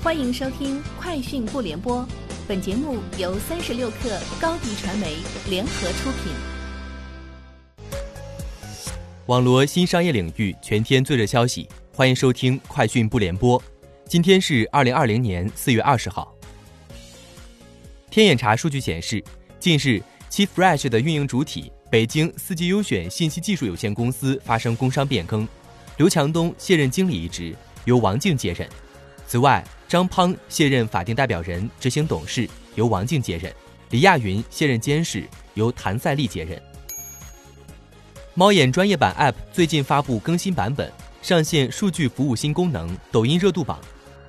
欢迎收听《快讯不联播》，本节目由三十六克高低传媒联合出品。网罗新商业领域全天最热消息，欢迎收听《快讯不联播》。今天是二零二零年四月二十号。天眼查数据显示，近日七 Fresh 的运营主体北京四季优选信息技术有限公司发生工商变更，刘强东卸任经理一职，由王静接任。此外，张胖卸任法定代表人、执行董事，由王静接任；李亚云卸任监事，由谭赛丽接任。猫眼专业版 App 最近发布更新版本，上线数据服务新功能——抖音热度榜。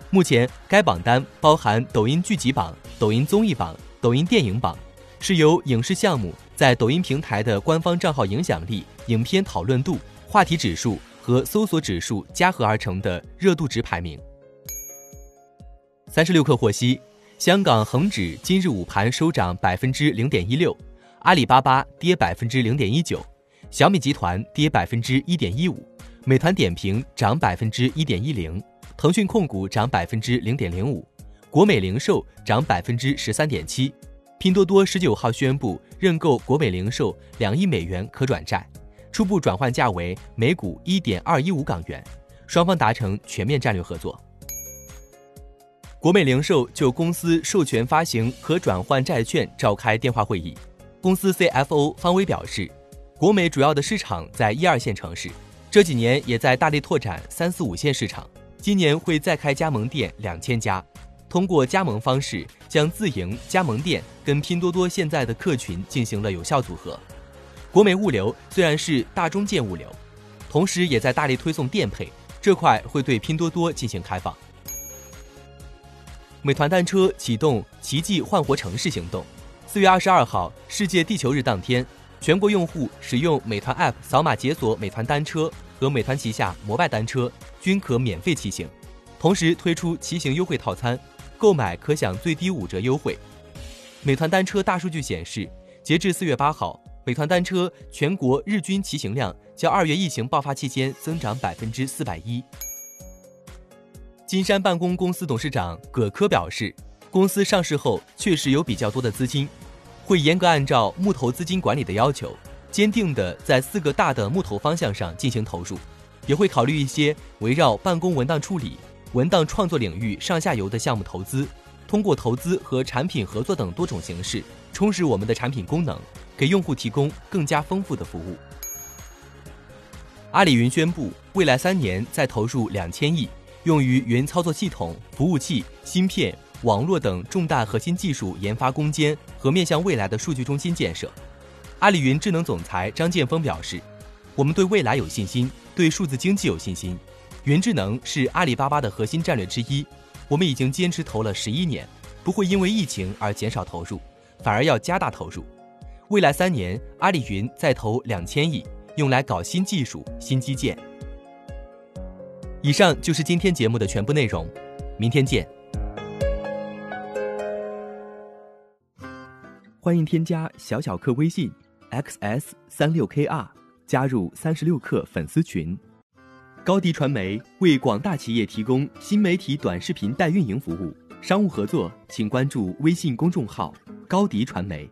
目前，该榜单包含抖音剧集榜、抖音综艺榜、抖音电影榜，是由影视项目在抖音平台的官方账号影响力、影片讨论度、话题指数和搜索指数加合而成的热度值排名。三十六氪获悉，香港恒指今日午盘收涨百分之零点一六，阿里巴巴跌百分之零点一九，小米集团跌百分之一点一五，美团点评涨百分之一点一零，腾讯控股涨百分之零点零五，国美零售涨百分之十三点七，拼多多十九号宣布认购国美零售两亿美元可转债，初步转换价为每股一点二一五港元，双方达成全面战略合作。国美零售就公司授权发行可转换债券召开电话会议。公司 CFO 方威表示，国美主要的市场在一二线城市，这几年也在大力拓展三四五线市场。今年会再开加盟店两千家，通过加盟方式将自营加盟店跟拼多多现在的客群进行了有效组合。国美物流虽然是大中件物流，同时也在大力推送电配这块，会对拼多多进行开放。美团单车启动“奇迹焕活城市”行动。四月二十二号，世界地球日当天，全国用户使用美团 App 扫码解锁美团单车和美团旗下摩拜单车，均可免费骑行。同时推出骑行优惠套餐，购买可享最低五折优惠。美团单车大数据显示，截至四月八号，美团单车全国日均骑行量较二月疫情爆发期间增长百分之四百一。金山办公公司董事长葛科表示，公司上市后确实有比较多的资金，会严格按照募投资金管理的要求，坚定的在四个大的募投方向上进行投入，也会考虑一些围绕办公文档处理、文档创作领域上下游的项目投资，通过投资和产品合作等多种形式，充实我们的产品功能，给用户提供更加丰富的服务。阿里云宣布，未来三年再投入两千亿。用于云操作系统、服务器、芯片、网络等重大核心技术研发攻坚和面向未来的数据中心建设。阿里云智能总裁张建峰表示：“我们对未来有信心，对数字经济有信心。云智能是阿里巴巴的核心战略之一，我们已经坚持投了十一年，不会因为疫情而减少投入，反而要加大投入。未来三年，阿里云再投两千亿，用来搞新技术、新基建。”以上就是今天节目的全部内容，明天见。欢迎添加小小客微信 xs 三六 kr 加入三十六课粉丝群。高迪传媒为广大企业提供新媒体短视频代运营服务，商务合作请关注微信公众号高迪传媒。